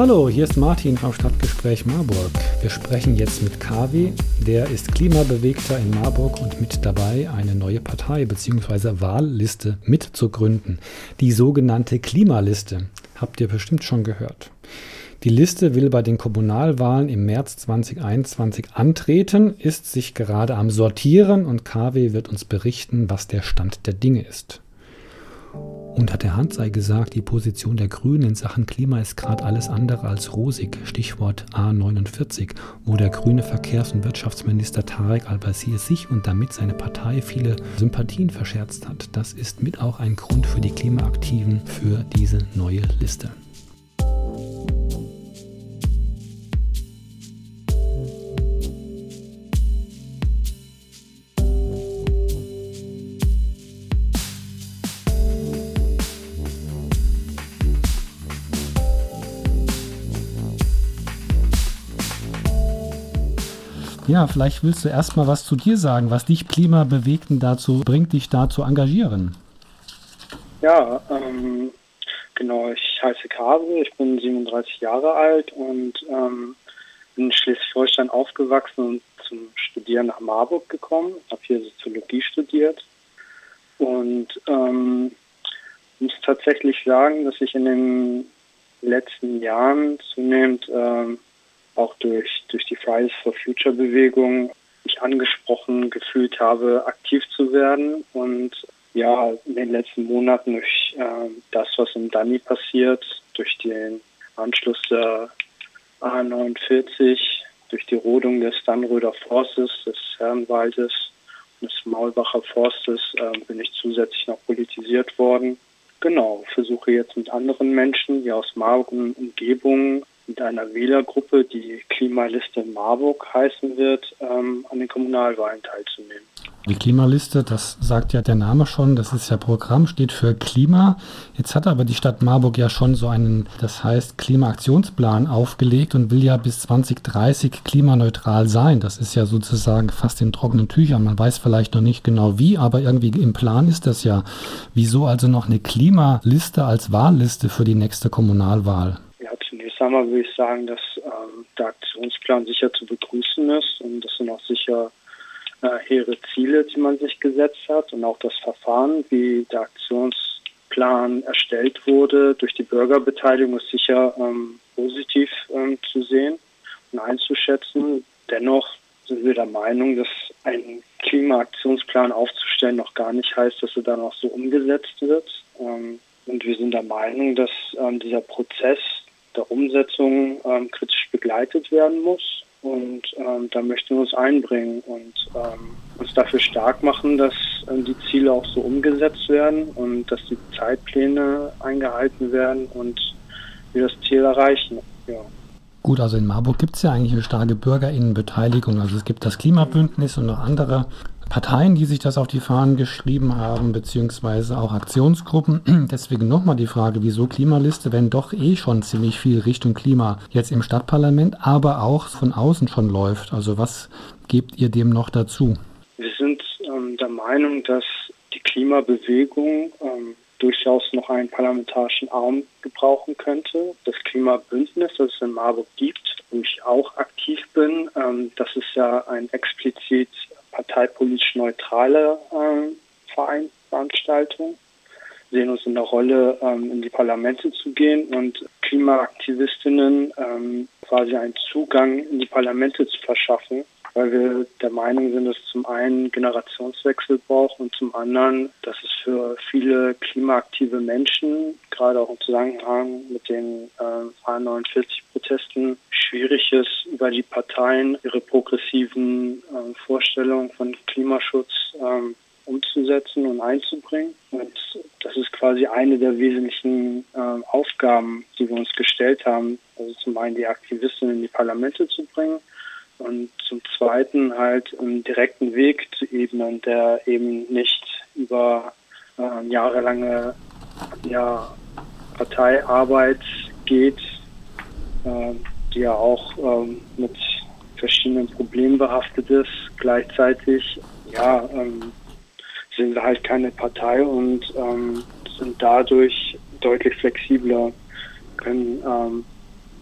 Hallo, hier ist Martin vom Stadtgespräch Marburg. Wir sprechen jetzt mit KW, der ist Klimabewegter in Marburg und mit dabei, eine neue Partei bzw. Wahlliste mitzugründen. Die sogenannte Klimaliste. Habt ihr bestimmt schon gehört. Die Liste will bei den Kommunalwahlen im März 2021 antreten, ist sich gerade am Sortieren und KW wird uns berichten, was der Stand der Dinge ist. Unter der Hand sei gesagt, die Position der Grünen in Sachen Klima ist gerade alles andere als rosig. Stichwort A49, wo der grüne Verkehrs- und Wirtschaftsminister Tarek Al-Wazir sich und damit seine Partei viele Sympathien verscherzt hat. Das ist mit auch ein Grund für die Klimaaktiven für diese neue Liste. Ja, vielleicht willst du erst mal was zu dir sagen, was dich Klimabewegten dazu bringt, dich da zu engagieren. Ja, ähm, genau, ich heiße Kase, ich bin 37 Jahre alt und ähm, bin in Schleswig-Holstein aufgewachsen und zum Studieren nach Marburg gekommen, habe hier Soziologie studiert und ähm, muss tatsächlich sagen, dass ich in den letzten Jahren zunehmend ähm, auch durch, durch die Fridays for Future Bewegung mich angesprochen gefühlt habe, aktiv zu werden. Und ja, in den letzten Monaten durch äh, das, was im Dani passiert, durch den Anschluss der A49, durch die Rodung des Dannröder Forstes, des Herrenwaldes und des Maulbacher Forstes äh, bin ich zusätzlich noch politisiert worden. Genau, versuche jetzt mit anderen Menschen hier aus Marburg und Umgebung mit einer Wählergruppe, die Klimaliste Marburg heißen wird, ähm, an den Kommunalwahlen teilzunehmen. Die Klimaliste, das sagt ja der Name schon, das ist ja Programm, steht für Klima. Jetzt hat aber die Stadt Marburg ja schon so einen, das heißt Klimaaktionsplan aufgelegt und will ja bis 2030 klimaneutral sein. Das ist ja sozusagen fast in trockenen Tüchern. Man weiß vielleicht noch nicht genau wie, aber irgendwie im Plan ist das ja. Wieso also noch eine Klimaliste als Wahlliste für die nächste Kommunalwahl? Einmal würde ich sagen, dass ähm, der Aktionsplan sicher zu begrüßen ist und das sind auch sicher äh, hehre Ziele, die man sich gesetzt hat und auch das Verfahren, wie der Aktionsplan erstellt wurde durch die Bürgerbeteiligung ist sicher ähm, positiv ähm, zu sehen und einzuschätzen. Dennoch sind wir der Meinung, dass ein Klimaaktionsplan aufzustellen noch gar nicht heißt, dass er dann auch so umgesetzt wird. Ähm, und wir sind der Meinung, dass ähm, dieser Prozess der Umsetzung ähm, kritisch begleitet werden muss. Und ähm, da möchten wir uns einbringen und ähm, uns dafür stark machen, dass ähm, die Ziele auch so umgesetzt werden und dass die Zeitpläne eingehalten werden und wir das Ziel erreichen. Ja. Gut, also in Marburg gibt es ja eigentlich eine starke Bürgerinnenbeteiligung. Also es gibt das Klimabündnis und noch andere Parteien, die sich das auf die Fahnen geschrieben haben, beziehungsweise auch Aktionsgruppen. Deswegen nochmal die Frage, wieso Klimaliste, wenn doch eh schon ziemlich viel Richtung Klima jetzt im Stadtparlament, aber auch von außen schon läuft. Also was gebt ihr dem noch dazu? Wir sind ähm, der Meinung, dass die Klimabewegung ähm, durchaus noch einen parlamentarischen Arm gebrauchen könnte. Das Klimabündnis, das es in Marburg gibt, wo ich auch aktiv bin, ähm, das ist ja ein explizit parteipolitisch neutrale ähm, Vereinsveranstaltung. Sehen uns in der Rolle, ähm, in die Parlamente zu gehen und Klimaaktivistinnen ähm, quasi einen Zugang in die Parlamente zu verschaffen, weil wir der Meinung sind, dass zum einen Generationswechsel braucht und zum anderen, dass es für viele klimaaktive Menschen, gerade auch im Zusammenhang mit den äh, A49-Protesten, schwierig ist, über die Parteien ihre progressiven äh, Vorstellungen von Klimaschutz ähm, umzusetzen und einzubringen. Und das ist quasi eine der wesentlichen äh, Aufgaben, die wir uns gestellt haben. Also zum einen die Aktivisten in die Parlamente zu bringen und zum zweiten halt einen direkten Weg zu ebnen, der eben nicht über äh, jahrelange ja, Parteiarbeit geht, äh, die ja auch ähm, mit verschiedenen Problemen behaftet ist. Gleichzeitig, ja, ähm, sind wir halt keine Partei und ähm, sind dadurch deutlich flexibler, können ähm,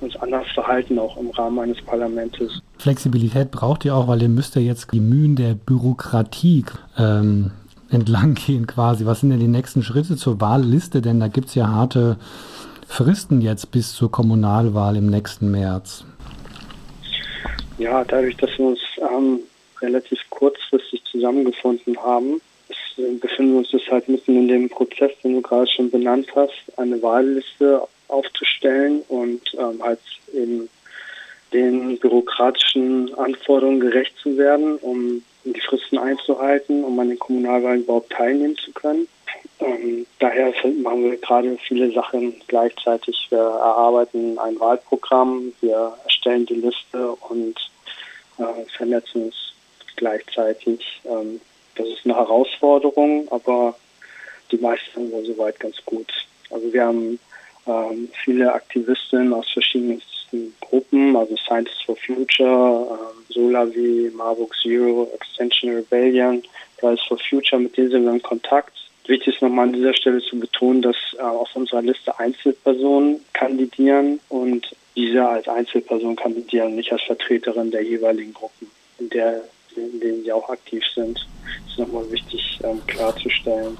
uns anders verhalten, auch im Rahmen eines Parlaments. Flexibilität braucht ihr auch, weil ihr müsst ja jetzt die Mühen der Bürokratie ähm, entlang gehen quasi. Was sind denn die nächsten Schritte zur Wahlliste? Denn da gibt es ja harte Fristen jetzt bis zur Kommunalwahl im nächsten März. Ja, dadurch, dass wir uns ähm, relativ kurzfristig zusammengefunden haben, äh, befinden wir uns deshalb mitten in dem Prozess, den du gerade schon benannt hast, eine Wahlliste aufzustellen und ähm, halt eben den bürokratischen Anforderungen gerecht zu werden, um die Fristen einzuhalten, um an den Kommunalwahlen überhaupt teilnehmen zu können. Ähm, daher machen wir gerade viele Sachen gleichzeitig. Wir erarbeiten ein Wahlprogramm, wir erstellen die Liste und äh, vernetzen uns gleichzeitig. Ähm, das ist eine Herausforderung, aber die meisten sind soweit ganz gut. Also wir haben ähm, viele Aktivistinnen aus verschiedenen Gruppen, also Scientists for Future, äh, Solavi, Marburg Zero, Extension Rebellion, Fridays for Future, mit denen sind wir in Kontakt. Wichtig ist nochmal an dieser Stelle zu betonen, dass äh, auf unserer Liste Einzelpersonen kandidieren und diese als Einzelperson kandidieren, nicht als Vertreterin der jeweiligen Gruppen, in, der, in denen sie auch aktiv sind. Das ist nochmal wichtig ähm, klarzustellen.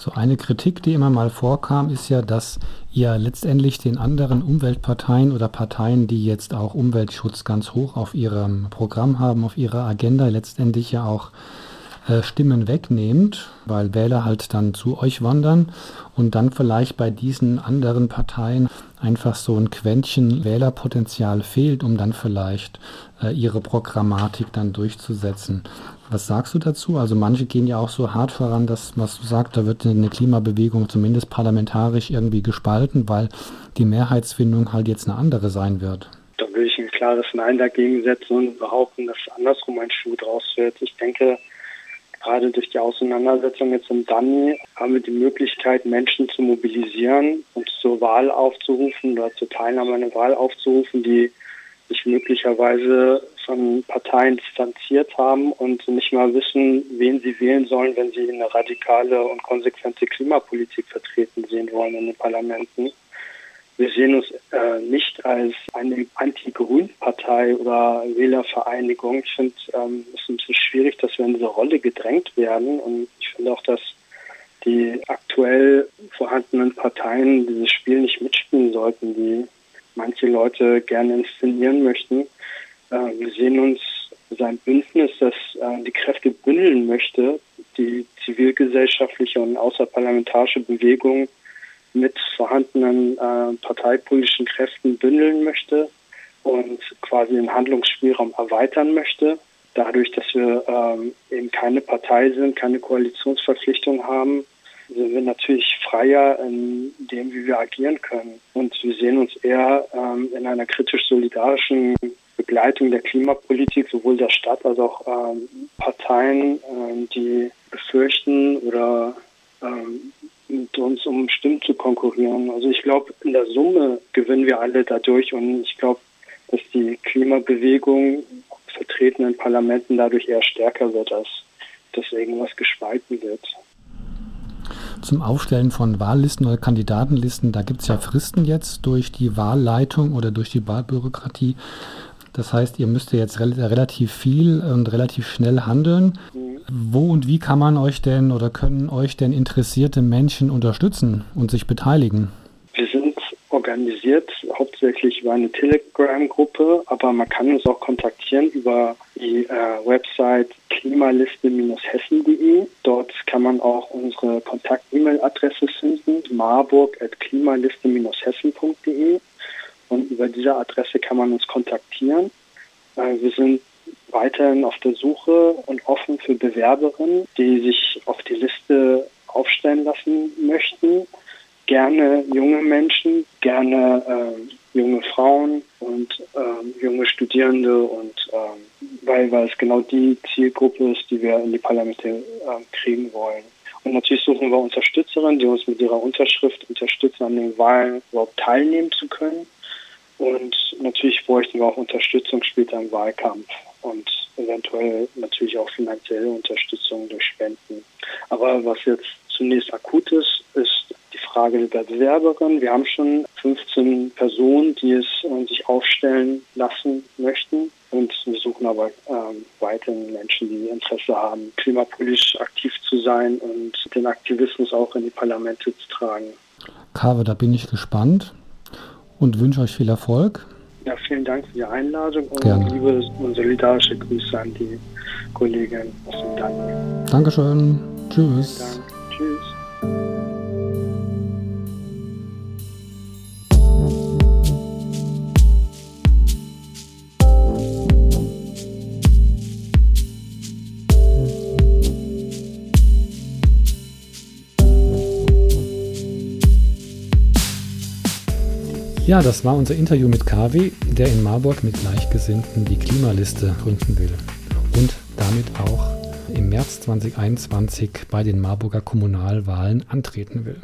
So eine Kritik, die immer mal vorkam, ist ja, dass ihr letztendlich den anderen Umweltparteien oder Parteien, die jetzt auch Umweltschutz ganz hoch auf ihrem Programm haben, auf ihrer Agenda, letztendlich ja auch äh, Stimmen wegnehmt, weil Wähler halt dann zu euch wandern und dann vielleicht bei diesen anderen Parteien einfach so ein Quäntchen Wählerpotenzial fehlt, um dann vielleicht äh, ihre Programmatik dann durchzusetzen. Was sagst du dazu? Also manche gehen ja auch so hart voran, dass man sagt, da wird eine Klimabewegung zumindest parlamentarisch irgendwie gespalten, weil die Mehrheitsfindung halt jetzt eine andere sein wird. Da will ich ein klares Nein dagegen setzen und behaupten, dass andersrum ein Schuh draus wird. Ich denke, gerade durch die Auseinandersetzung jetzt im Dani haben wir die Möglichkeit, Menschen zu mobilisieren und zur Wahl aufzurufen oder zur Teilnahme an der Wahl aufzurufen, die sich möglicherweise von Parteien distanziert haben und nicht mal wissen, wen sie wählen sollen, wenn sie eine radikale und konsequente Klimapolitik vertreten sehen wollen in den Parlamenten. Wir sehen uns äh, nicht als eine Anti-Grün-Partei oder Wählervereinigung. Ich finde ähm, es ist ein bisschen schwierig, dass wir in diese Rolle gedrängt werden. Und ich finde auch, dass die aktuell vorhandenen Parteien dieses Spiel nicht mitspielen sollten, die manche Leute gerne inszenieren möchten. Äh, wir sehen uns als ein Bündnis, das äh, die Kräfte bündeln möchte, die zivilgesellschaftliche und außerparlamentarische Bewegung mit vorhandenen äh, parteipolitischen Kräften bündeln möchte und quasi den Handlungsspielraum erweitern möchte. Dadurch, dass wir ähm, eben keine Partei sind, keine Koalitionsverpflichtung haben, sind wir natürlich freier in dem, wie wir agieren können. Und wir sehen uns eher ähm, in einer kritisch-solidarischen Begleitung der Klimapolitik, sowohl der Stadt als auch ähm, Parteien, ähm, die befürchten oder ähm, mit uns um Stimmen zu konkurrieren. Also ich glaube, in der Summe gewinnen wir alle dadurch und ich glaube, dass die Klimabewegung vertreten in Parlamenten dadurch eher stärker wird, als dass irgendwas gespalten wird zum Aufstellen von Wahllisten oder Kandidatenlisten, da gibt es ja Fristen jetzt durch die Wahlleitung oder durch die Wahlbürokratie. Das heißt, ihr müsst jetzt relativ viel und relativ schnell handeln. Wo und wie kann man euch denn oder können euch denn interessierte Menschen unterstützen und sich beteiligen? Wir sind organisiert, hauptsächlich über eine Telegram-Gruppe, aber man kann uns auch kontaktieren über die äh, Website klimaliste-hessen.de. Dort kann man auch unsere Kontakt-E-Mail-Adresse finden, marburg.klimaliste-hessen.de. Und über diese Adresse kann man uns kontaktieren. Äh, wir sind weiterhin auf der Suche und offen für Bewerberinnen, die sich auf die Liste aufstellen lassen möchten gerne junge Menschen, gerne äh, junge Frauen und äh, junge Studierende und weil, weil es genau die Zielgruppe ist, die wir in die Parlamente äh, kriegen wollen. Und natürlich suchen wir Unterstützerinnen, die uns mit ihrer Unterschrift unterstützen, an den Wahlen überhaupt teilnehmen zu können. Und natürlich bräuchten wir auch Unterstützung später im Wahlkampf und eventuell natürlich auch finanzielle Unterstützung durch Spenden. Aber was jetzt zunächst akut ist, ist Frage der Bewerberin. Wir haben schon 15 Personen, die es äh, sich aufstellen lassen möchten. Und wir suchen aber ähm, weiterhin Menschen, die Interesse haben, klimapolitisch aktiv zu sein und den Aktivismus auch in die Parlamente zu tragen. Kave, da bin ich gespannt und wünsche euch viel Erfolg. Ja, vielen Dank für die Einladung und Gerne. liebe und solidarische Grüße an die Kollegin aus dem Dank. Dankeschön. Tschüss. Ja, das war unser Interview mit KW, der in Marburg mit Gleichgesinnten die Klimaliste gründen will und damit auch im März 2021 bei den Marburger Kommunalwahlen antreten will.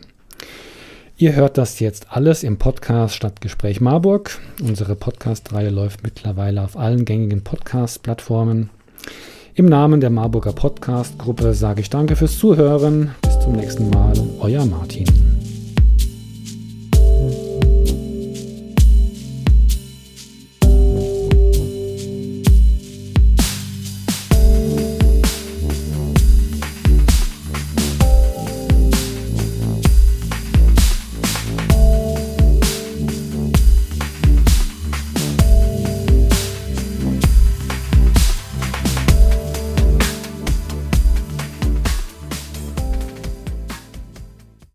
Ihr hört das jetzt alles im Podcast Stadtgespräch Marburg. Unsere Podcast-Reihe läuft mittlerweile auf allen gängigen Podcast-Plattformen. Im Namen der Marburger Podcast-Gruppe sage ich danke fürs Zuhören. Bis zum nächsten Mal. Euer Martin.